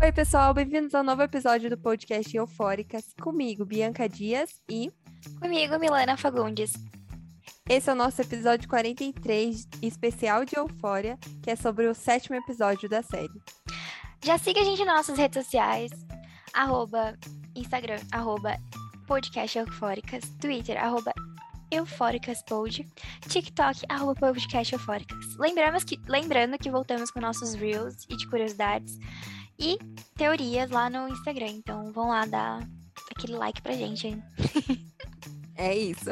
Oi, pessoal, bem-vindos ao novo episódio do podcast Eufóricas, comigo, Bianca Dias e. Comigo, Milena Fagundes. Esse é o nosso episódio 43, especial de Eufória, que é sobre o sétimo episódio da série. Já siga a gente nas nossas redes sociais, arroba Instagram, arroba podcast Eufóricas, Twitter, arroba EufóricasPod, TikTok, arroba podcast Eufóricas. Lembramos que, lembrando que voltamos com nossos Reels e de curiosidades e teorias lá no Instagram. Então vão lá dar aquele like pra gente, hein? É isso.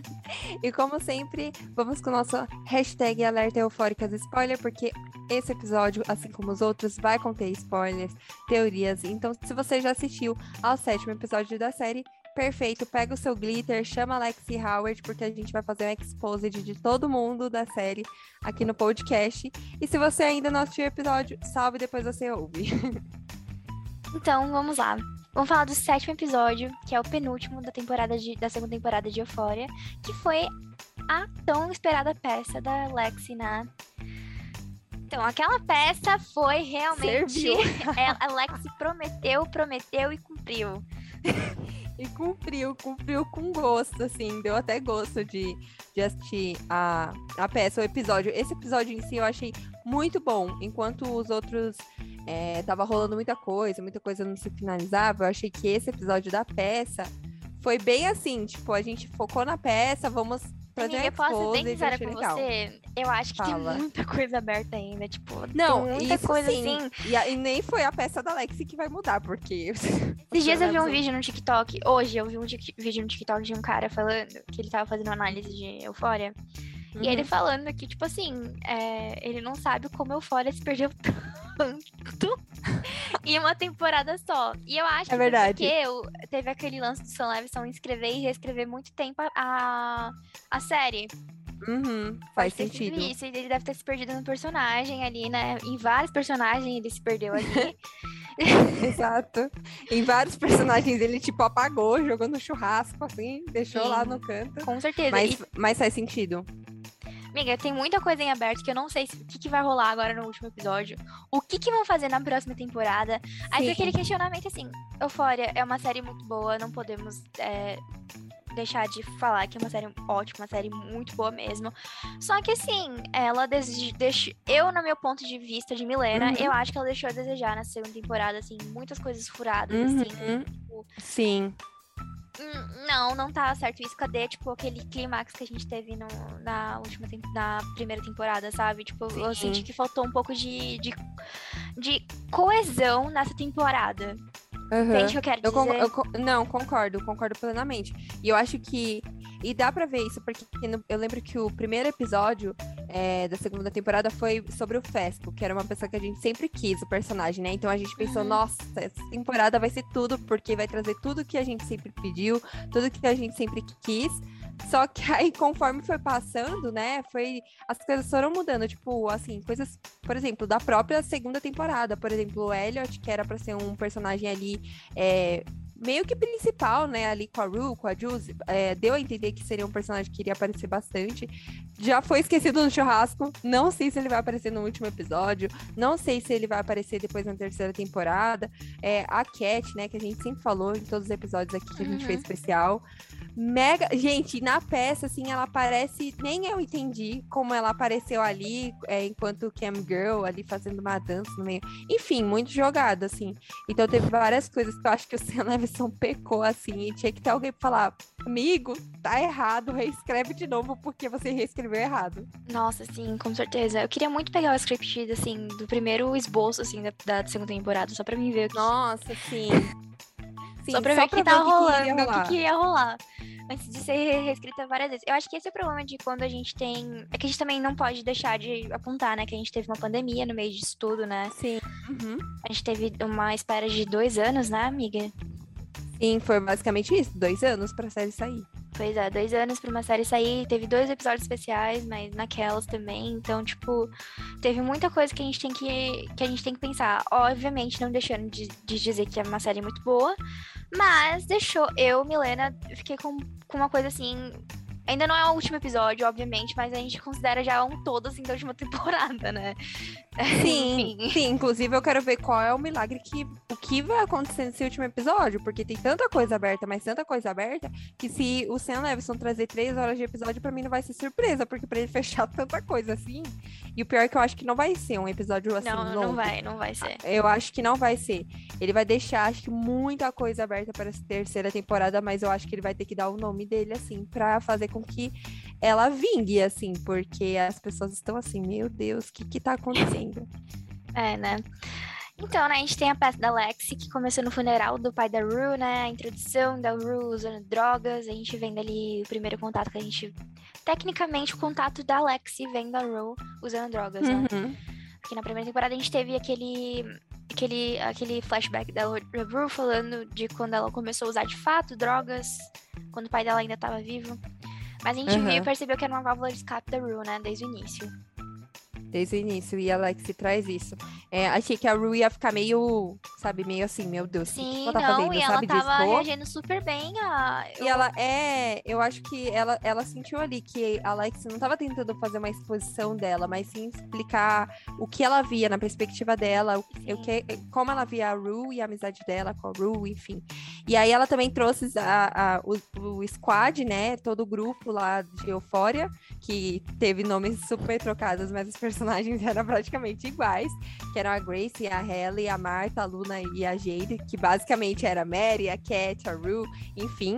e como sempre, vamos com nossa hashtag alerta eufóricas spoiler, porque esse episódio, assim como os outros, vai conter spoilers, teorias. Então, se você já assistiu ao sétimo episódio da série, perfeito, pega o seu glitter, chama Lexi Howard, porque a gente vai fazer um exposed de todo mundo da série aqui no podcast. E se você ainda não assistiu o episódio, salve depois você ouve. então, vamos lá. Vamos falar do sétimo episódio, que é o penúltimo da temporada de, da segunda temporada de Euphoria, que foi a tão esperada peça da Lexi na. Então, aquela peça foi realmente. É, a Lexi prometeu, prometeu e cumpriu. e cumpriu, cumpriu com gosto, assim, deu até gosto de, de assistir a, a peça, o episódio. Esse episódio em si eu achei muito bom, enquanto os outros é, tava rolando muita coisa, muita coisa não se finalizava. Eu achei que esse episódio da peça foi bem assim, tipo, a gente focou na peça, vamos fazer Amiga, posso ser bem sincera com legal. você? Eu acho que Fala. tem muita coisa aberta ainda, tipo, não, muita coisa sim. assim. E, e, nem foi a peça da Lexi que vai mudar, porque... Esses dias eu vi um vídeo no TikTok, hoje eu vi um vídeo no TikTok de um cara falando que ele tava fazendo análise de Eufória, Uhum. E ele uhum. falando que, tipo assim, é, ele não sabe como Eufória se perdeu tanto em uma temporada só. E eu acho é verdade. que eu, teve aquele lance do Sam Levinson escrever e reescrever muito tempo a, a série. Uhum, faz sentido. Isso, ele deve ter se perdido no personagem ali, né? Em vários personagens ele se perdeu ali. Exato. Em vários personagens ele, tipo, apagou, jogou no churrasco, assim, deixou Sim, lá no canto. Com certeza. Mas, e... mas faz sentido. Amiga, tem muita coisa em aberto que eu não sei o que, que vai rolar agora no último episódio. O que, que vão fazer na próxima temporada. Aí Sim. foi aquele questionamento assim: Eufória é uma série muito boa, não podemos. É, deixar de falar que é uma série ótima, uma série muito boa mesmo. Só que assim, ela deixou. Eu, no meu ponto de vista de Milena, uhum. eu acho que ela deixou a desejar na segunda temporada, assim, muitas coisas furadas, assim, uhum. assim. Tipo, Sim. Hum, não, não tá certo isso. Cadê, tipo, aquele clímax que a gente teve no, na última na primeira temporada, sabe? Tipo, Sim. eu senti que faltou um pouco de, de, de coesão nessa temporada. Uhum. Entende o que eu quero dizer? Eu, eu, não, concordo, concordo plenamente. E eu acho que. E dá pra ver isso, porque eu lembro que o primeiro episódio é, da segunda temporada foi sobre o Fesco, que era uma pessoa que a gente sempre quis, o personagem, né? Então a gente pensou, uhum. nossa, essa temporada vai ser tudo, porque vai trazer tudo que a gente sempre pediu, tudo que a gente sempre quis. Só que aí, conforme foi passando, né, foi. As coisas foram mudando. Tipo, assim, coisas, por exemplo, da própria segunda temporada. Por exemplo, o Elliot, que era pra ser um personagem ali. É, meio que principal, né, ali com a Rue, com a Jules, é, deu a entender que seria um personagem que iria aparecer bastante. Já foi esquecido no churrasco, não sei se ele vai aparecer no último episódio, não sei se ele vai aparecer depois na terceira temporada. É, a Cat, né, que a gente sempre falou em todos os episódios aqui que a gente uhum. fez especial mega. Gente, na peça, assim, ela aparece. Nem eu entendi como ela apareceu ali, é, enquanto Cam Girl ali fazendo uma dança no meio. Enfim, muito jogado, assim. Então teve várias coisas que eu acho que o Sam Levinson pecou, assim, e tinha que ter alguém pra falar: amigo, tá errado, reescreve de novo porque você reescreveu errado. Nossa, sim, com certeza. Eu queria muito pegar o script, assim, do primeiro esboço, assim, da, da segunda temporada, só pra mim ver o que. Nossa, sim. Sim, só pra ver o que, que tá rolando, o que, que ia rolar antes de ser reescrita várias vezes. Eu acho que esse é o problema de quando a gente tem. É que a gente também não pode deixar de apontar, né? Que a gente teve uma pandemia no meio disso tudo, né? Sim. Uhum. A gente teve uma espera de dois anos, né, amiga? Sim, foi basicamente isso, dois anos pra série sair. Pois é, dois anos pra uma série sair. Teve dois episódios especiais, mas naquelas também. Então, tipo, teve muita coisa que a gente tem que, que, a gente tem que pensar. Obviamente, não deixando de, de dizer que é uma série muito boa, mas deixou. Eu, Milena, fiquei com, com uma coisa assim. Ainda não é o último episódio, obviamente, mas a gente considera já um todo, assim, da última temporada, né? Sim, sim. Inclusive, eu quero ver qual é o milagre que... O que vai acontecer nesse último episódio, porque tem tanta coisa aberta, mas tanta coisa aberta, que se o Sam Levinson trazer três horas de episódio, pra mim não vai ser surpresa, porque pra ele fechar tanta coisa assim... E o pior é que eu acho que não vai ser um episódio assim Não, longo. não vai, não vai ser. Eu acho que não vai ser. Ele vai deixar, acho que, muita coisa aberta para essa terceira temporada, mas eu acho que ele vai ter que dar o nome dele, assim, pra fazer com que ela vingue, assim, porque as pessoas estão assim, meu Deus, o que que tá acontecendo? É, né? Então, né, a gente tem a peça da Lexi, que começou no funeral do pai da Rue, né? A introdução da Rue usando drogas. A gente vendo ali o primeiro contato que a gente. Tecnicamente, o contato da Lexi vem da Rue usando drogas, né? Uhum. Porque na primeira temporada a gente teve aquele. Aquele, aquele flashback da Rue falando de quando ela começou a usar de fato drogas, quando o pai dela ainda estava vivo. Mas a gente Uhum. viu e percebeu que era uma válvula de escape da Rue, né? Desde o início. Desde o início, e a Lexi traz isso. É, achei que a Rue ia ficar meio, sabe, meio assim, meu Deus, que que Sim, ela tá não, fazendo, e ela sabe, tava dispor? reagindo super bem a. E ela é, eu acho que ela, ela sentiu ali que a Alex não estava tentando fazer uma exposição dela, mas sim explicar o que ela via na perspectiva dela, o, o que, como ela via a Rue e a amizade dela com a Rue, enfim. E aí ela também trouxe a, a- o, o squad, né, todo o grupo lá de Eufória, que teve nomes super trocados, mas os personagens eram praticamente iguais, que eram a Grace, a Halle, a Marta, a Luna e a Jade, que basicamente era a Mary, a Cat, a Rue, enfim.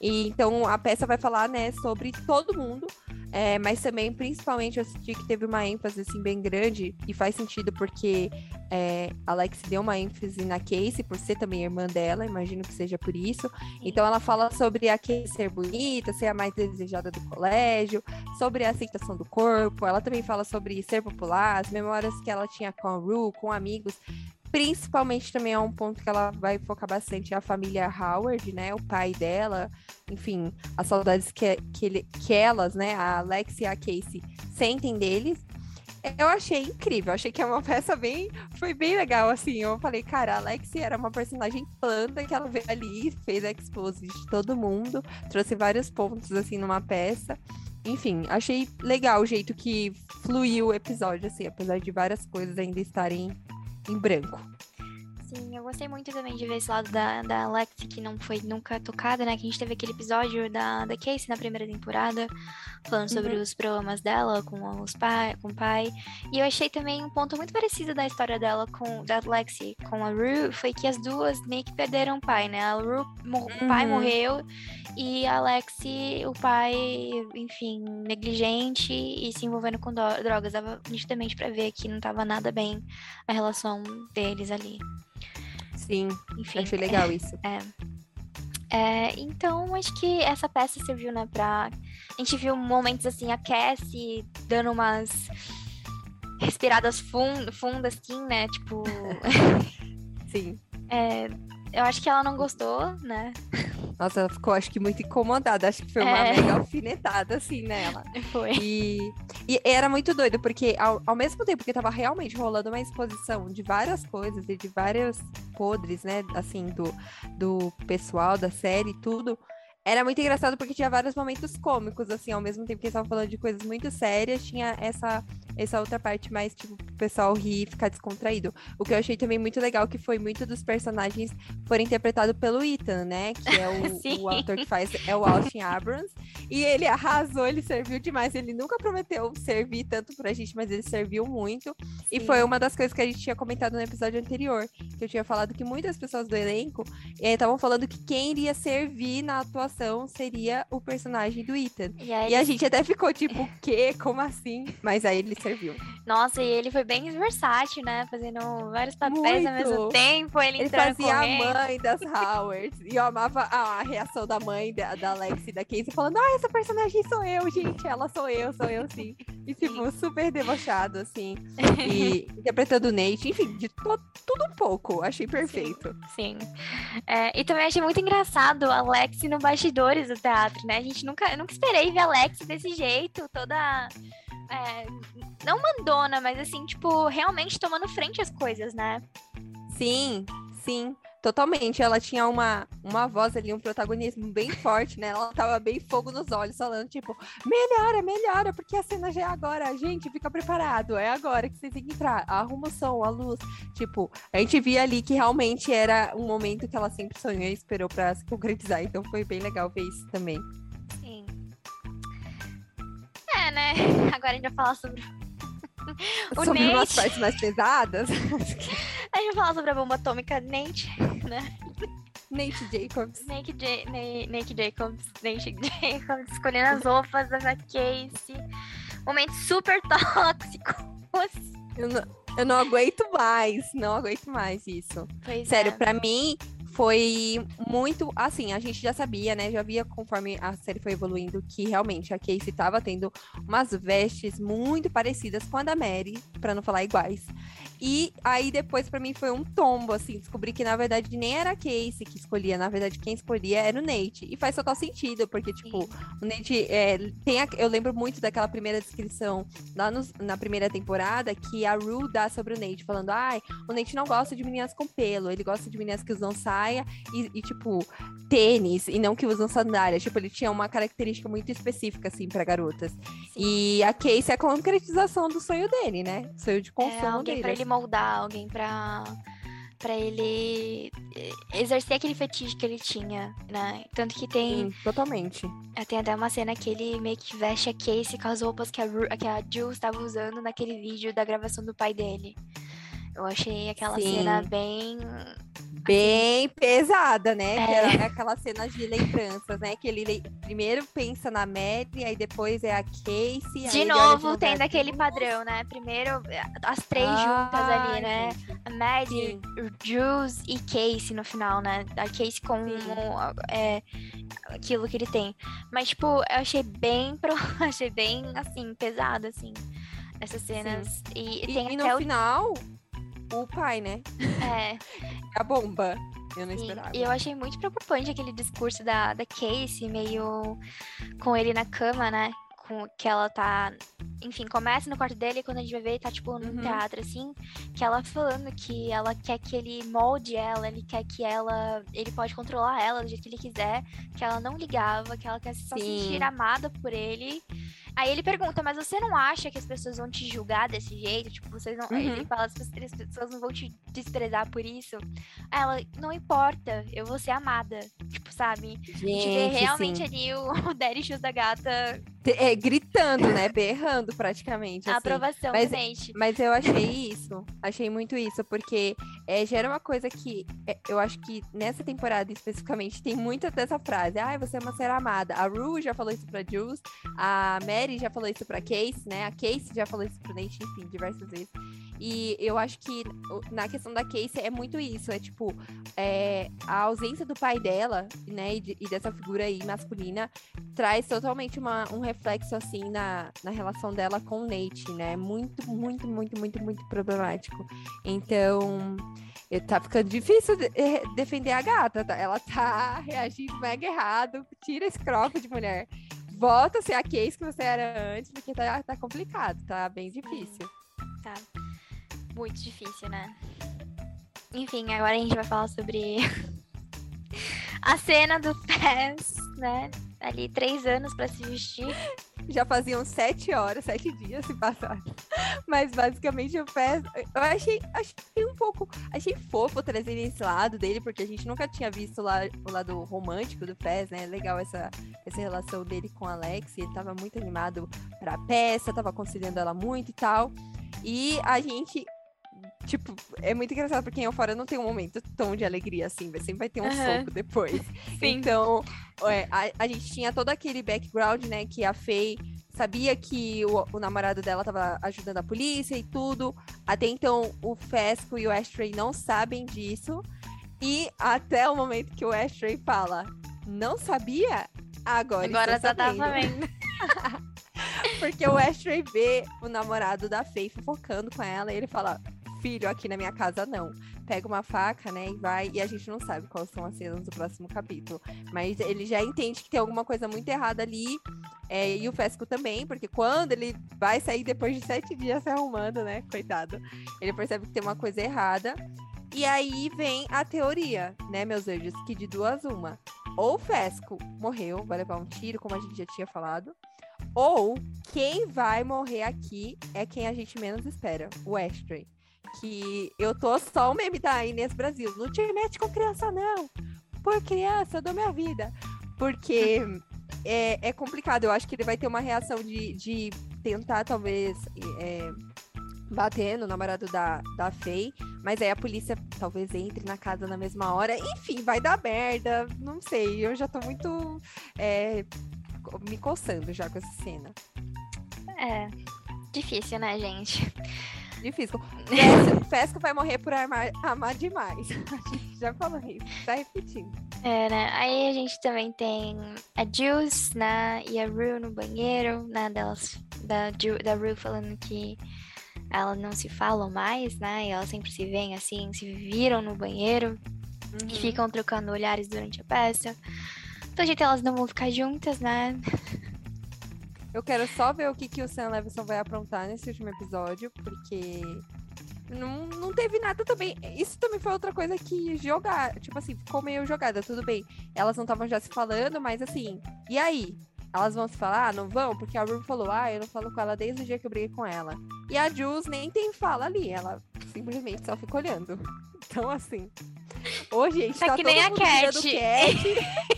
E então a peça vai falar, né, sobre todo mundo, é, mas também, principalmente, eu senti que teve uma ênfase assim bem grande e faz sentido porque é, a Alex deu uma ênfase na Casey por ser também irmã dela, imagino que seja por isso. Então ela fala sobre a Casey ser bonita, ser a mais desejada do colégio, sobre a aceitação do corpo. Ela também fala sobre ser popular, as memórias que ela tinha com a Ru, com amigos. Principalmente também é um ponto que ela vai focar bastante a família Howard, né? O pai dela, enfim, as saudades que, que, ele, que elas, né? A Alex e a Casey sentem deles. Eu achei incrível, achei que é uma peça bem. Foi bem legal, assim. Eu falei, cara, a Alex era uma personagem planta que ela veio ali, fez a expose de todo mundo, trouxe vários pontos, assim, numa peça. Enfim, achei legal o jeito que fluiu o episódio, assim, apesar de várias coisas ainda estarem em branco. Sim, eu gostei muito também de ver esse lado da, da Alex, que não foi nunca tocada, né? Que a gente teve aquele episódio da, da Casey na primeira temporada, falando sobre os problemas dela com os pai, com o pai. E eu achei também um ponto muito parecido da história dela com da Lexi com a Rue, foi que as duas meio que perderam o pai, né? A Rue, mo- o pai Uhum. morreu e a Lexi, o pai, enfim, negligente e se envolvendo com drogas. Dava nitidamente pra ver que não tava nada bem a relação deles ali. Sim, Enfim. achei legal isso. É, então, acho que essa peça serviu, né, pra... A gente viu momentos, assim, a Cassie dando umas respiradas fun- fundas, assim, né, tipo... Sim. é, eu acho que ela não gostou, né, Nossa, ela ficou, acho que, muito incomodada. Acho que foi uma É. mega alfinetada, assim, nela. foi. E, e era muito doido, porque ao, ao mesmo tempo que tava realmente rolando uma exposição de várias coisas e de vários podres, né, assim, do, do pessoal da série e tudo, era muito engraçado porque tinha vários momentos cômicos, assim, ao mesmo tempo que eles estavam falando de coisas muito sérias, tinha essa, essa outra parte mais, tipo, pro pessoal rir e ficar descontraído. O que eu achei também muito legal, que foi muito dos personagens foram interpretados pelo Ethan, né, que é o, o ator que faz, é o Austin Abrams, e ele arrasou, ele serviu demais. Ele nunca prometeu servir tanto pra gente, mas ele serviu muito. E Sim. foi uma das coisas que a gente tinha comentado no episódio anterior. Que eu tinha falado que muitas pessoas do elenco estavam falando que quem iria servir na atuação seria o personagem do Ethan. E aí, E a gente até ficou tipo, o quê? Como assim? Mas aí ele serviu. nossa, e ele foi bem versátil, né, fazendo vários papéis ao mesmo Muito. tempo, ele, Ele fazia a correndo. mãe das Howards. E eu amava a, a reação da mãe da, da Alex e da Casey falando: Ah, essa personagem sou eu, gente. Ela sou eu, sou eu sim. E tipo, super debochado, assim. E interpretando o Nate, enfim, de to- tudo um pouco. Achei perfeito. Sim. É, e também achei muito engraçado a Lexi no bastidores do teatro, né? A gente nunca, eu nunca esperei ver a Lexi desse jeito, toda. É, não mandona, mas assim, tipo, realmente tomando frente às coisas, né? Sim, sim. totalmente. Ela tinha uma, uma voz ali, um protagonismo bem forte, né? Ela tava bem fogo nos olhos, falando, tipo, melhora, melhora, porque a cena já é agora. Gente, fica preparado. É agora que vocês têm que entrar. Arruma o som, a luz. Tipo, a gente via ali que realmente era um momento que ela sempre sonhou e esperou para se concretizar. Então foi bem legal ver isso também. É, né? Agora a gente vai falar sobre o sobre Nate. umas partes mais pesadas. a gente vai falar sobre a bomba atômica Nate, né? Nate Jacobs. Nate, J Nate Jacobs. Nate Jacobs escolhendo as roupas da Casey. Momento super tóxico. Eu não, eu não aguento mais, não aguento mais isso. Pois Sério, é. pra mim, foi muito assim, a gente já sabia, né? Já via conforme a série foi evoluindo que realmente a Casey estava tendo umas vestes muito parecidas com a da Mary, para não falar iguais. E aí depois para mim foi um tombo, assim, descobri que na verdade nem era a Casey que escolhia, na verdade quem escolhia era o Nate. E faz total sentido, porque tipo, Sim. o Nate é, tem a, eu lembro muito daquela primeira descrição lá no, na primeira temporada que a Rue dá sobre o Nate, falando: "Ai, o Nate não gosta de meninas com pelo, ele gosta de meninas que usam saia e, e tipo tênis e não que usam sandália". Tipo, ele tinha uma característica muito específica assim para garotas. Sim. E a Casey é a concretização do sonho dele, né? sonho de consumo é, dele. Pra ele moldar, alguém pra, pra ele exercer aquele fetiche que ele tinha, né? Tanto que tem. Sim, totalmente. É, tem até uma cena que ele meio que veste a Casey com as roupas que a, que a Jules estava usando naquele vídeo da gravação do pai dele. Eu achei aquela Sim. cena bem bem pesada, né? É. Que é aquela cena de lembranças, né? Que ele primeiro pensa na Mary, aí depois é a Casey. De novo, tem daquele padrão, né? Primeiro, as três ah, juntas ali, né? A Mary, Jules e Casey no final, né? A Casey com é, aquilo que ele tem. Mas, tipo, eu achei bem, pro... achei bem, assim, pesado, assim, essas cenas. E, e, tem e até no o... final o pai, né? É. a bomba. Eu não Sim, esperava. E eu achei muito preocupante aquele discurso da, da Casey, meio com ele na cama, né? Com, que ela tá. Enfim, começa no quarto dele e quando a gente vai ver, tá tipo num uhum. teatro, assim, que ela falando que ela quer que ele molde ela, ele quer que ela. Ele pode controlar ela do jeito que ele quiser, que ela não ligava, que ela quer só se sentir amada por ele. Aí ele pergunta, mas você não acha que as pessoas vão te julgar desse jeito? Tipo, vocês não. Uhum. Ele fala, as pessoas não vão te desprezar por isso. Aí ela, não importa, eu vou ser amada. Tipo, sabe? Gente, a gente vê realmente sim. ali o, o Daddy Shoes da gata. É, gritando, né? Berrando praticamente. A assim. aprovação, mas, gente. Mas eu achei isso. Achei muito isso, porque é, gera uma coisa que é, eu acho que nessa temporada especificamente tem muita dessa frase. Ai, ah, você é uma ser amada. A Rue já falou isso pra Jules, a Mary já falou isso pra Case, né? A Case já falou isso pro Nate, enfim, diversas vezes. E eu acho que na questão da Casey é muito isso, é tipo, é, a ausência do pai dela, né, e, e, dessa figura aí masculina, traz totalmente uma, um reflexo, assim, na, na relação dela com o Nate, né, muito, muito, muito, muito, muito problemático. Então, tá ficando difícil de, eh, defender a gata, tá? ela tá reagindo mega errado, tira esse croco de mulher. Volta a ser a case que você era antes, porque tá, tá complicado, tá bem difícil. Tá muito difícil, né? Enfim, agora a gente vai falar sobre a cena do PES, né? Ali, três anos para se vestir. Já faziam sete horas, sete dias se passaram. Mas basicamente o PES, eu achei, achei um pouco, achei fofo trazer esse lado dele, porque a gente nunca tinha visto lá, o lado romântico do PES, né? Legal essa, essa relação dele com a Alex, ele tava muito animado pra peça, tava conciliando ela muito e tal. E a gente Tipo, é muito engraçado porque eu fora não tem um momento tão de alegria assim, sempre vai ter um uhum. soco depois. Sim. Então, a, a, gente tinha todo aquele background, né, que a Faye sabia que o, o, namorado dela tava ajudando a polícia e tudo. Até então, o Fesco e o Ashtray não sabem disso. E até o momento que o Ashtray fala, não sabia? Agora, Agora tá sabendo. Porque o Ashtray vê o namorado da Faye fofocando com ela e ele fala: filho, aqui na minha casa não. Pega uma faca, né, e vai. E a gente não sabe quais são as cenas do próximo capítulo. Mas ele já entende que tem alguma coisa muito errada ali. É, e o Fesco também, porque quando ele vai sair depois de sete dias se arrumando, né, coitado, ele percebe que tem uma coisa errada. E aí vem a teoria, né, meus anjos, que de duas uma. Ou o Fesco morreu, vai levar um tiro, como a gente já tinha falado. Ou quem vai morrer aqui é quem a gente menos espera, o Astray. Que eu tô só o meme da Inês Brasil. Não te mete com criança, não. Por criança, eu dou minha vida. Porque é, é complicado. Eu acho que ele vai ter uma reação de, de tentar, talvez, é, bater no namorado da, da Faye. Mas aí a polícia talvez entre na casa na mesma hora. Enfim, vai dar merda. Não sei. Eu já tô muito é, me coçando já com essa cena. É. Difícil, né, gente? Difícil. Fesco vai morrer por amar, amar demais. A gente já falou isso, tá repetindo. É, né? Aí a gente também tem a Jules, né? E a Rue no banheiro, né? Delas, da, da Rue falando que elas não se falam mais, né? E elas sempre se veem assim, se viram no banheiro uhum. e ficam trocando olhares durante a peça. Pelo jeito elas não vão ficar juntas, né? Eu quero só ver o que, que o Sam Levinson vai aprontar nesse último episódio, porque não, não teve nada também. Isso também foi outra coisa que jogar, tipo assim, ficou meio jogada, tudo bem. Elas não estavam já se falando, mas assim, e aí? Elas vão se falar? Ah, não vão? Porque a Ruby falou, ah, eu não falo com ela desde o dia que eu briguei com ela. E a Jules nem tem fala ali, ela simplesmente só fica olhando. Então, assim. Hoje, a gente tá, tá que nem a Cat. o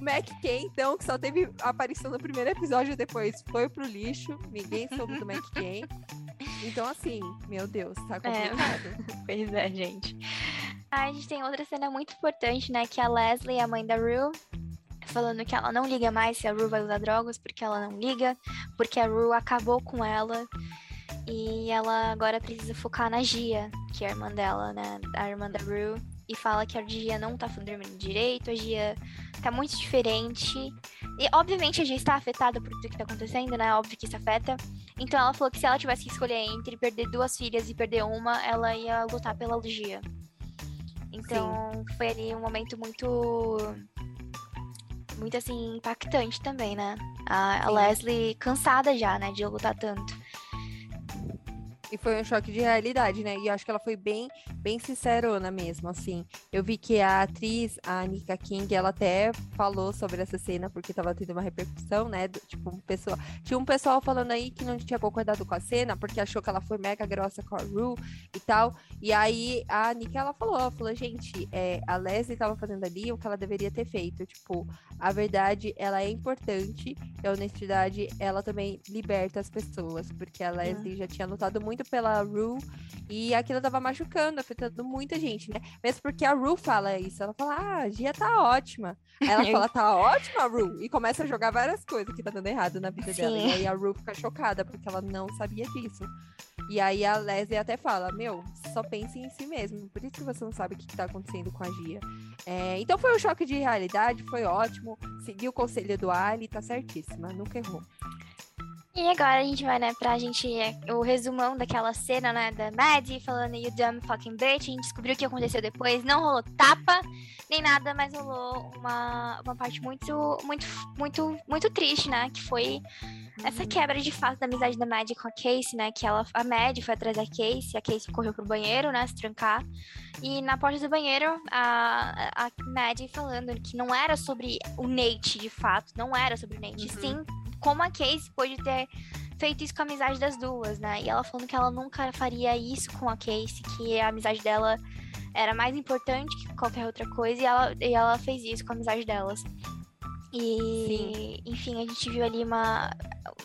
Mac Ken, então, que só teve aparição no primeiro episódio, depois foi pro lixo. Ninguém soube do Mac Ken. Então, assim, meu Deus, tá é. complicado. É. Pois é, gente. a gente tem outra cena muito importante, né? Que a Leslie, a mãe da Rue, falando que ela não liga mais se a Rue vai usar drogas, porque ela não liga, porque a Rue acabou com ela. E ela agora precisa focar na Gia, que é a irmã dela, né? A irmã da Rue. E fala que a Gia não tá dormindo direito, a Gia tá muito diferente. E obviamente a Gia está afetada por tudo que tá acontecendo, né? Óbvio que isso afeta. Então ela falou que se ela tivesse que escolher entre perder duas filhas e perder uma, ela ia lutar pela Gia. Então Sim. foi ali um momento muito muito assim impactante também, né? A, a Leslie cansada já, né, de lutar tanto. E foi um choque de realidade, né? E eu acho que ela foi bem, bem sincerona mesmo, assim. Eu vi que a atriz, a Nika King, ela até falou sobre essa cena, porque tava tendo uma repercussão, né? Do, tipo, um pessoal... Tinha um pessoal falando aí que não tinha concordado com a cena, porque achou que ela foi mega grossa com a Ru e tal. E aí a Nika, ela falou, ela falou, gente, é, a Leslie tava fazendo ali o que ela deveria ter feito. Tipo, a verdade, ela é importante, e a honestidade, ela também liberta as pessoas, porque a Leslie já tinha lutado muito pela Ru e aquilo tava machucando, afetando muita gente, né? Mesmo porque a Ru fala isso, ela fala, ah, a Gia tá ótima. Aí ela fala, tá ótima, Ru, e começa a jogar várias coisas que tá dando errado na vida Sim. dela. E aí a Ru fica chocada, porque ela não sabia disso. E aí a Leslie até fala, meu, só pense em si mesmo, por isso que você não sabe o que tá acontecendo com a Gia. É, então foi um choque de realidade, foi ótimo, seguiu o conselho do Ali, tá certíssima, nunca errou. E agora a gente vai, né, pra gente. O resumão daquela cena, né, da Maddie falando You dumb fucking bitch. A gente descobriu o que aconteceu depois. Não rolou tapa, nem nada, mas rolou uma, uma parte muito, muito, muito, muito triste, né? Que foi essa quebra de fato da amizade da Maddie com a Casey, né? Que ela, a Maddie foi atrás da Casey, a Casey correu pro banheiro, né? Se trancar. E na porta do banheiro, a, a Maddie falando que não era sobre o Nate, de fato, não era sobre o Nate, uhum. sim como a Casey pode ter feito isso com a amizade das duas, né? E ela falando que ela nunca faria isso com a Casey, que a amizade dela era mais importante que qualquer outra coisa, e ela, e ela fez isso com a amizade delas. E, Sim. enfim, a gente viu ali uma,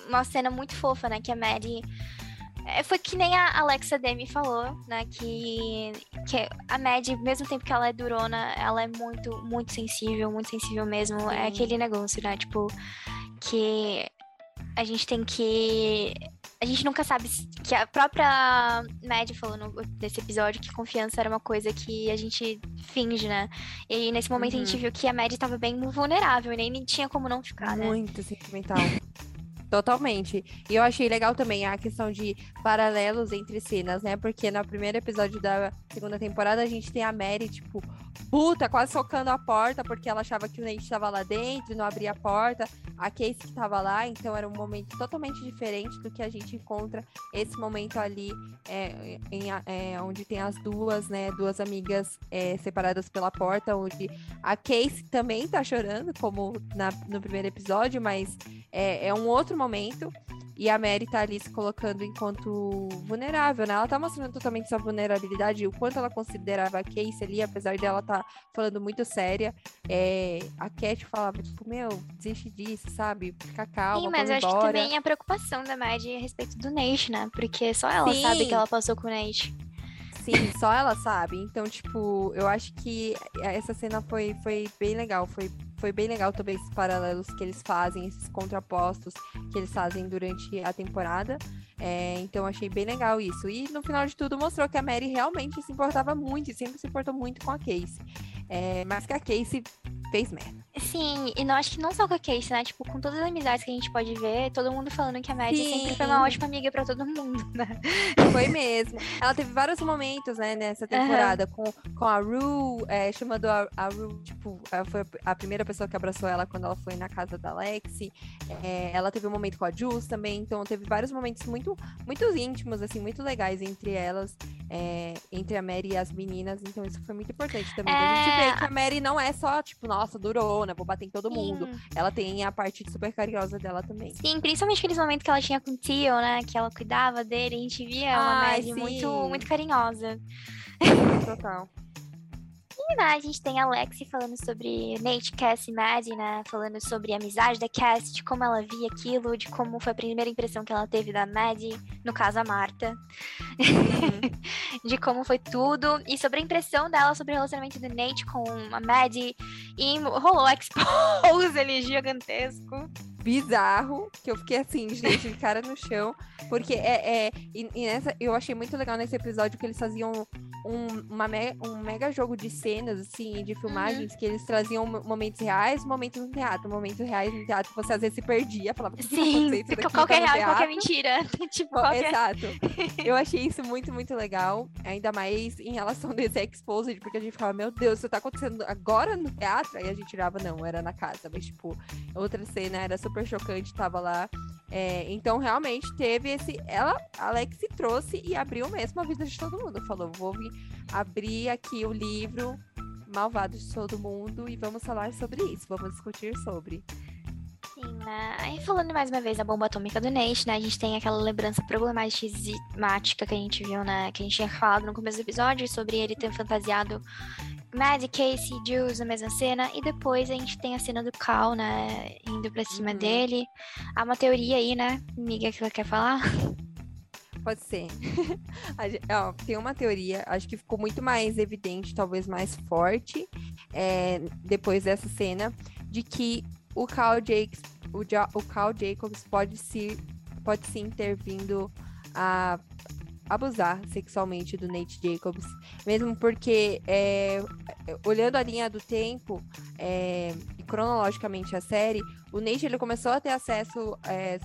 uma cena muito fofa, né? Que a Maddie. É, foi que nem a Alexa Demi falou, né? Que, que a Maddie, mesmo tempo que ela é durona, ela é muito, muito sensível, muito sensível mesmo. É Sim. É aquele negócio, né? Tipo, que a gente tem que. A gente nunca sabe que a própria Mad falou no, nesse episódio que confiança era uma coisa que a gente finge, né? E aí, nesse momento uhum. a gente uhum. viu que a Mad estava bem vulnerável e nem tinha como não ficar, Muito né? Muito sentimental. Totalmente. E eu achei legal também a questão de paralelos entre cenas, né? Porque no primeiro episódio da segunda temporada a gente tem a Mary, tipo, puta, quase socando a porta porque ela achava que o Nate estava lá dentro, não abria a porta. A Casey que estava lá, então era um momento totalmente diferente do que a gente encontra esse momento ali, é, em, é, onde tem as duas, né? Duas amigas é, separadas pela porta, onde a Casey também tá chorando, como na, no primeiro episódio, mas é, é um outro momento. E a Mary tá ali se colocando enquanto vulnerável, né? Ela tá mostrando totalmente sua vulnerabilidade, o quanto ela considerava a Casey ali, apesar dela tá falando muito séria. É, a Cat falava, tipo, meu, desiste disso, sabe? Fica calma. Sim, mas eu acho que também a preocupação da Mary a respeito do Nate, né? Porque só ela Sim. sabe que ela passou com o Nate. Sim, só ela sabe. Então, tipo, eu acho que essa cena foi, foi bem legal. Foi foi bem legal também esses paralelos que eles fazem, esses contrapostos que eles fazem durante a temporada. É, então achei bem legal isso. E no final de tudo mostrou que a Mary realmente se importava muito e sempre se importou muito com a Casey. É, mas que a Casey fez merda. Sim, e não acho que não só com a Casey, né? Tipo, com todas as amizades que a gente pode ver, todo mundo falando que a Mary sempre foi uma ótima amiga para todo mundo, né? Foi mesmo. Ela teve vários momentos, né, nessa temporada, uhum. com, com a Rue, é, chamando a, a Rue, tipo, foi a primeira pessoa que abraçou ela quando ela foi na casa da Lexi. É, ela teve um momento com a Jules também, então teve vários momentos muito, muito íntimos, assim, muito legais entre elas, é, entre a Mary e as meninas, então isso foi muito importante também. É... A gente vê que a Mary não é só, tipo, nossa, durou, né? Vou bater em todo Sim. mundo. Ela tem a parte super carinhosa dela também. Sim, principalmente aqueles momentos que ela tinha com o Tio, né? Que ela cuidava dele, a gente via uma Mary muito, muito carinhosa. Total. Né, a gente tem a Lexi falando sobre Nate, Cass e Maddie, né? Falando sobre a amizade da Cass, de como ela via aquilo, de como foi a primeira impressão que ela teve da Maddie, no caso a Marta. Uhum. de como foi tudo. E sobre a impressão dela sobre o relacionamento do Nate com a Maddie. E rolou expose ali gigantesco bizarro, que eu fiquei assim, gente, de cara no chão. Porque é. é e, e nessa, eu achei muito legal nesse episódio que eles faziam um, uma me, um mega jogo de cenas, assim, de filmagens, uhum. que eles traziam momentos reais, momentos no teatro. Momentos reais no teatro, você às vezes se perdia, falava, Sim, qualquer tá real, qualquer mentira. tipo, qualquer... Exato. eu achei isso muito, muito legal. Ainda mais em relação desse Exposed, porque a gente ficava, meu Deus, isso tá acontecendo agora no teatro? Aí a gente tirava, não, era na casa. Mas, tipo, outra cena era super super chocante, tava lá. É, então, realmente, teve esse. Ela, Alex, trouxe e abriu mesmo a vida de todo mundo. Falou: vou vir abrir aqui o livro Malvado de Todo Mundo e vamos falar sobre isso, vamos discutir sobre. Sim, né? Aí falando mais uma vez da bomba atômica do Nate, né? A gente tem aquela lembrança problemática que a gente viu, né? Que a gente tinha falado no começo do episódio sobre ele ter fantasiado Maddie, Casey e Jules na mesma cena. E depois a gente tem a cena do Cal, né? Indo pra cima uhum. dele. Há uma teoria aí, né, amiga, que ela quer falar? Pode ser. Ó, tem uma teoria, acho que ficou muito mais evidente, talvez mais forte, é, depois dessa cena, de que o Cal Jacobs, o, o Cal Jacobs pode se pode sim ter vindo a abusar sexualmente do Nate Jacobs, mesmo porque, é, olhando a linha do tempo é, e cronologicamente a série, o Nate ele começou a ter acesso é,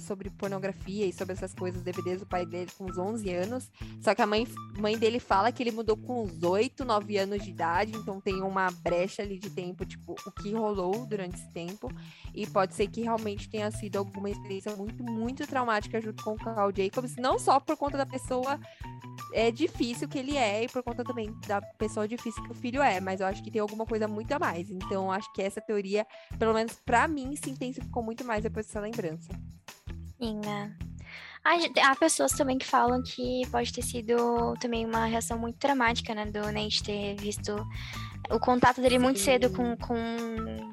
sobre pornografia e sobre essas coisas, DVDs do pai dele com uns 11 anos. Só que a mãe, mãe dele fala que ele mudou com uns 8, 9 anos de idade, então tem uma brecha ali de tempo, tipo, o que rolou durante esse tempo. E pode ser que realmente tenha sido alguma experiência muito, muito traumática junto com o Carl Jacobs, não só por conta da pessoa é difícil que ele é e por conta também da pessoa difícil que o filho é, mas eu acho que tem alguma coisa muito a mais. Então, acho que essa teoria, pelo menos para mim, se intensificou muito mais depois dessa lembrança. Sim, né? Há pessoas também que falam que pode ter sido também uma reação muito dramática, né? Do Nate ter visto o contato dele Sim. muito cedo com, com,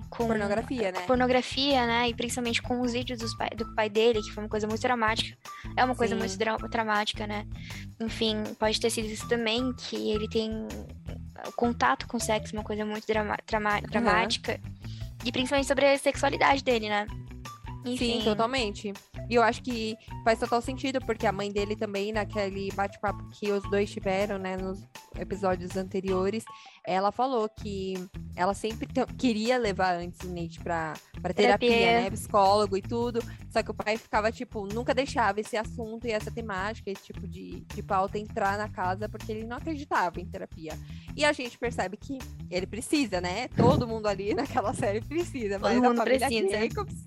com, pornografia, né? Pornografia, né? E principalmente com os vídeos dos pai, do pai dele, que foi uma coisa muito dramática. É uma coisa Sim. muito dra dramática, né? Enfim, pode ter sido isso também, que ele tem o contato com o sexo, uma coisa muito drama, drama, dramática. Uhum. E principalmente sobre a sexualidade dele, né? Enfim. Sim, totalmente. E eu acho que faz total sentido, porque a mãe dele também, naquele bate-papo que os dois tiveram, né, nos, episódios anteriores, ela falou que ela sempre queria levar antes o Nate pra, pra terapia, terapia, né? Psicólogo e tudo. Só que o pai ficava, tipo, nunca deixava esse assunto e essa temática, esse tipo de, de pauta entrar na casa, porque ele não acreditava em terapia. E a gente percebe que ele precisa, né? Todo mundo ali naquela série precisa. Todo mas mundo precisa. Jacobs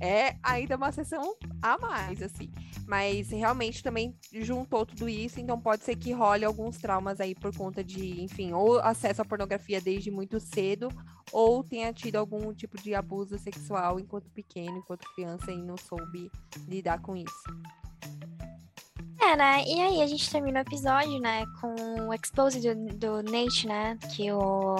é ainda uma sessão a mais, assim. Mas realmente também juntou tudo isso, então pode ser que role alguns traumas aí por conta de, enfim, ou acesso à pornografia desde muito cedo, ou tenha tido algum tipo de abuso sexual enquanto pequeno, enquanto criança e não soube lidar com isso. É, né? E aí a gente termina o episódio, né? Com o expose do, do Nate, né? Que o,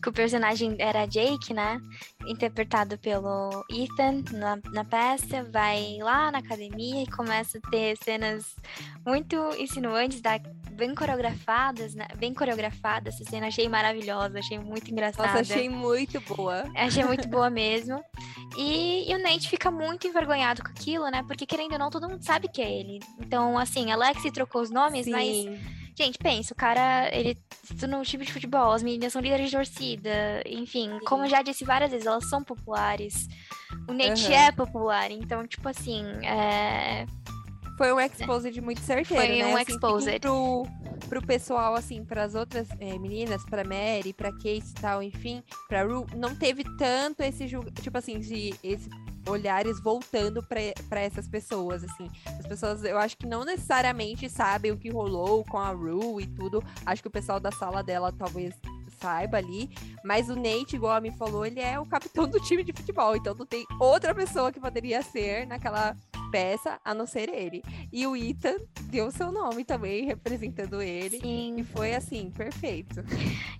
que o personagem era Jake, né? Interpretado pelo Ethan na, na peça. Vai lá na academia e começa a ter cenas muito insinuantes, da, bem coreografadas, né? Bem coreografadas. Essa cena achei maravilhosa, achei muito engraçada. Nossa, achei muito boa. Achei muito boa mesmo. E, e, o Nate fica muito envergonhado com aquilo, né? Porque querendo ou não, todo mundo sabe que é ele. Então, assim, Alex trocou os nomes, Sim. mas. Gente, pensa, o cara, ele no time de futebol, as meninas são líderes de torcida, enfim, Sim. como eu já disse várias vezes, elas são populares. O Nate uhum. é popular, então, tipo assim, é... Foi um exposed muito certeiro, Foi né? um assim, exposed. Pro, pro pessoal, assim, para as outras é, meninas, pra Mary, pra Casey e tal, enfim, pra Ru, não teve tanto esse julgamento, tipo assim, de esse olhares voltando para essas pessoas, assim. As pessoas, eu acho que não necessariamente sabem o que rolou com a Ru e tudo. Acho que o pessoal da sala dela talvez saiba ali. Mas o Nate, igual a me falou, ele é o capitão do time de futebol. Então não tem outra pessoa que poderia ser naquela peça, a não ser ele. E o Ethan deu seu nome também, representando ele. Sim. E foi assim, perfeito.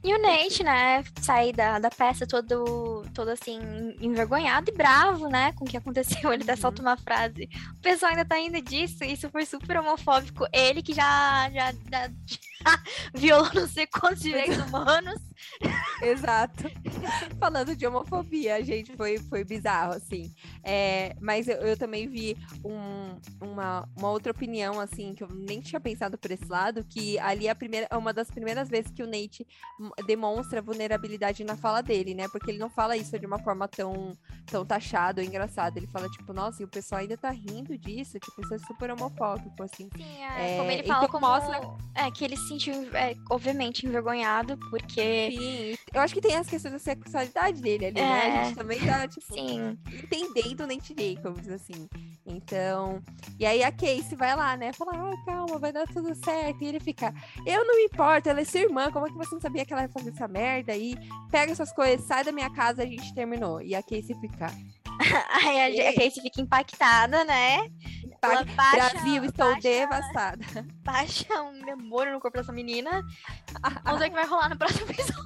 E o Nate, né, sair da, da peça todo, todo assim, envergonhado e bravo, né, com o que aconteceu. Ele até uhum. solta uma frase. O pessoal ainda tá indo disso, isso foi super homofóbico. Ele que já, já, já violou não sei quantos direitos humanos. Exato. Falando de homofobia, gente, foi, foi bizarro, assim. É, mas eu, eu, também vi um, uma, uma outra opinião, assim, que eu nem tinha pensado por esse lado, que ali é a primeira, é uma das primeiras vezes que o Nate demonstra vulnerabilidade na fala dele, né? Porque ele não fala isso de uma forma tão, tão taxada ou engraçada. Ele fala, tipo, nossa, e o pessoal ainda tá rindo disso, tipo, isso é super homofóbico, assim. Sim, é, é como ele fala, então como mostra... é, que ele se sentiu, é, obviamente, envergonhado, porque... Sim, eu acho que tem as questões da sexualidade dele ali, é... né? A é, gente também tá, tipo, Sim. entendendo o Nate Jacobs, assim. Então, e aí a Casey vai lá, né? Fala, ah, calma, vai dar tudo certo. E ele fica, eu não me importo, ela é sua irmã, como é que você não sabia que ela ia fazer essa merda? E pega essas coisas, sai da minha casa, a gente terminou. E a Casey fica. Aí a, a Casey fica impactada, né? Baixa, Brasil, estou baixa, devastada. Baixa um demônio no corpo dessa menina. Vamos ver o que vai rolar no próximo episódio.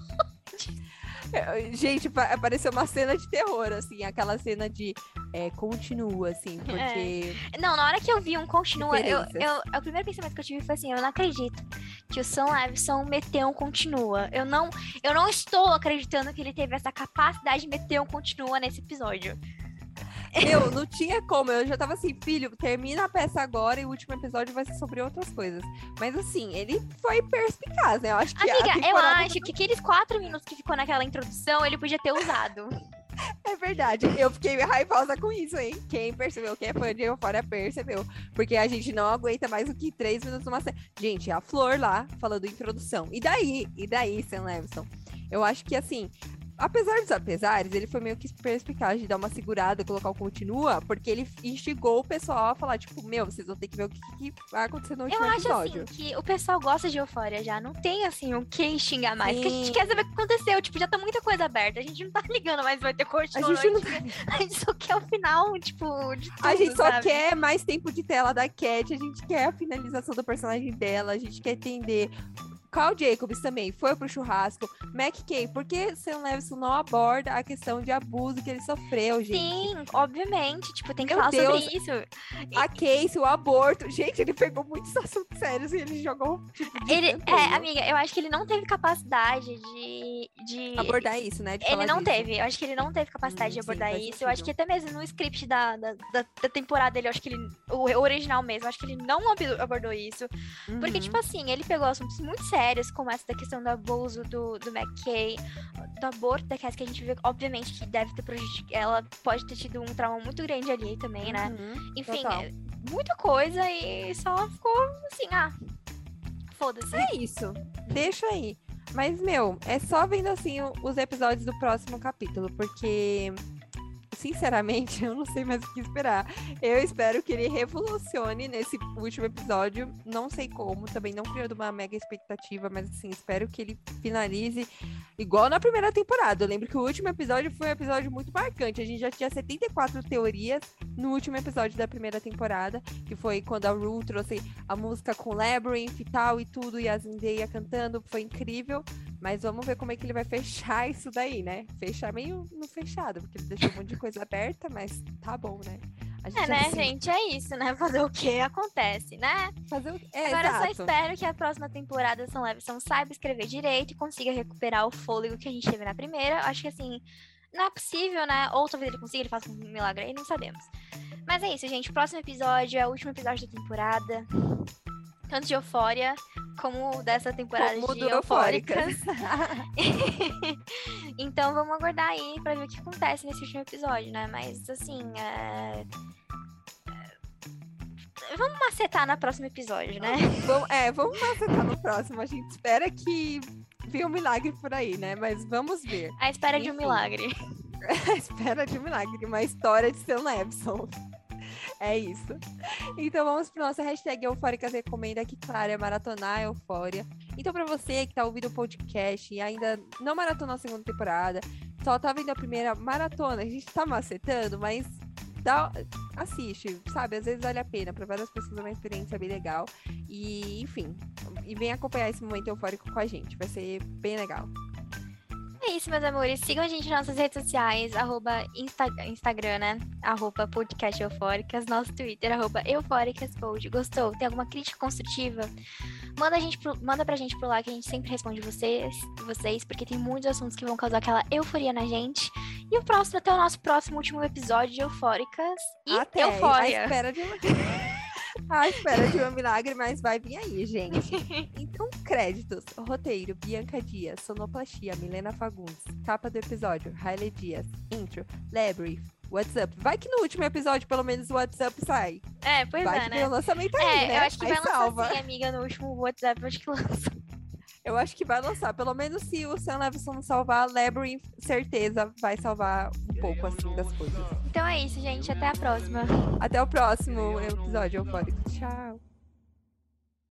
Gente, apareceu uma cena de terror, assim, aquela cena de é, continua, assim, porque. É. Não, na hora que eu vi um continua, eu, eu, o primeiro pensamento que eu tive foi assim: eu não acredito que o Sam Levinson meteu um continua. Eu não, eu não estou acreditando que ele teve essa capacidade de meter um continua nesse episódio. Meu, não tinha como. Eu já tava assim, filho, termina a peça agora e o último episódio vai ser sobre outras coisas. Mas assim, ele foi perspicaz, né? Eu acho que. Amiga, eu acho que aqueles quatro minutos que ficou naquela introdução, ele podia ter usado. É verdade. Eu fiquei raivosa com isso, hein? Quem percebeu, quem é fã de Euphoria percebeu. Porque a gente não aguenta mais do que três minutos numa série. Gente, a Flor lá, falando introdução. E daí? E daí, Sam Levinson? Eu acho que, assim, apesar dos apesares, ele foi meio que perspicaz de dar uma segurada, colocar o continua, porque ele instigou o pessoal a falar, tipo, meu, vocês vão ter que ver o que, que vai acontecer no último Eu episódio. Eu acho, assim, que o pessoal gosta de Eufória já, não tem, assim, o que xingar mais, porque a gente quer saber o que aconteceu, tipo, já tá muita coisa aberta, a gente não tá ligando mais vai ter continua. A gente, não... a gente só quer o final, tipo, de tudo, A gente só sabe? quer mais tempo de tela da Cat, a gente quer a finalização do personagem dela, a gente quer entender Carl Jacobs também foi pro churrasco. McKay, por que Sam Levinson não aborda a questão de abuso que ele sofreu, gente? Sim, obviamente. Tipo, tem que Meu falar Deus, sobre isso. A Casey, o aborto. Gente, ele pegou muitos assuntos sérios e ele jogou. Tipo, ele, é, amiga, eu acho que ele não teve capacidade de. de... Abordar isso, né? ele não disso. teve. Eu acho que ele não teve capacidade hum, de abordar sim, isso. Eu acho que até mesmo no script da, da, da, da temporada dele, eu acho que ele. O original mesmo, eu acho que ele não abordou isso. Uhum. Porque, tipo assim, ele pegou assuntos muito sérios sérias, como essa da questão do abuso do, do McKay, do aborto da Cass, que a gente vê, obviamente, que deve ter prejudicado. Ela pode ter tido um trauma muito grande ali também, né? Uhum, Enfim, total. é muita coisa e só ficou assim, ah. Foda-se. É isso. Deixa aí. Mas, meu, é só vendo assim os episódios do próximo capítulo, porque, sinceramente, eu não sei mais o que esperar. Eu espero que ele revolucione nesse último episódio. Não sei como, também não criando uma mega expectativa, mas assim, espero que ele finalize igual na primeira temporada. Eu lembro que o último episódio foi um episódio muito marcante. A gente já tinha 74 teorias no último episódio da primeira temporada, que foi quando a Rue trouxe a música com Labyrinth e tal, e tudo, e a Zendaya cantando, foi incrível. Mas vamos ver como é que ele vai fechar isso daí, né? Fechar meio no fechado, porque ele deixou um monte de coisa aberta, mas tá bom, né? É, né, assim, gente? É isso, né? Fazer o que acontece, né? Fazer o... é, Agora eu só exato. espero que a próxima temporada São Leveson saiba escrever direito e consiga recuperar o fôlego que a gente teve na primeira. Acho que assim, não é possível, né? Ou talvez ele consiga, ele faça um milagre aí, não sabemos. Mas é isso, gente. Próximo episódio é o último episódio da temporada. Tanto de Eufória como dessa temporada Como de Eufóricas. então vamos aguardar aí pra ver o que acontece nesse último episódio, né? Mas assim, é... é, Vamos macetar no próximo episódio, né? Vamos, é, vamos acertar no próximo. A gente espera que venha um milagre por aí, né? Mas vamos ver. A espera de um Enfim. milagre. A espera de um milagre, uma história de Sam Levinson. É isso. Então vamos para nossa hashtag Eufóricas Recomenda, que, claro, é maratonar Eufória. Então, para você que tá ouvindo o podcast e ainda não maratonou a segunda temporada, só tá vendo a primeira maratona, a gente tá macetando, mas dá, assiste, sabe? Às vezes vale a pena, para várias pessoas é uma experiência bem legal. E, enfim, e vem acompanhar esse momento eufórico com a gente, vai ser bem legal. É isso, meus amores. Sigam a gente nas nossas redes sociais, arroba Insta- Instagram, né? Arroba podcast eufóricas, nosso Twitter, arroba eufóricaspod. Gostou? Tem alguma crítica construtiva? Manda, a gente pro- manda pra gente por lá que a gente sempre responde vocês, vocês, porque tem muitos assuntos que vão causar aquela euforia na gente. E o próximo, até o nosso próximo último episódio de Eufóricas e Até A Eufória. espera de uma... a espera de um milagre, mas vai vir aí, gente. Então, créditos. Roteiro, Bianca Dias. Sonoplastia, Milena Fagundes. Capa do episódio, Hailey Dias. Intro, Labyrinth. WhatsApp. Vai que no último episódio, pelo menos, o WhatsApp sai. É, pois vai é, que né? o lançamento aí, É, né? eu acho que aí vai lançar salva. sim, amiga, no último WhatsApp, eu acho que lança. Eu acho que vai lançar. Pelo menos se o Sam Levinson não salvar, Labyrinth, certeza, vai salvar um pouco, assim, das coisas. Então é isso, gente. Até a próxima. Até o próximo episódio eufórico. Tchau.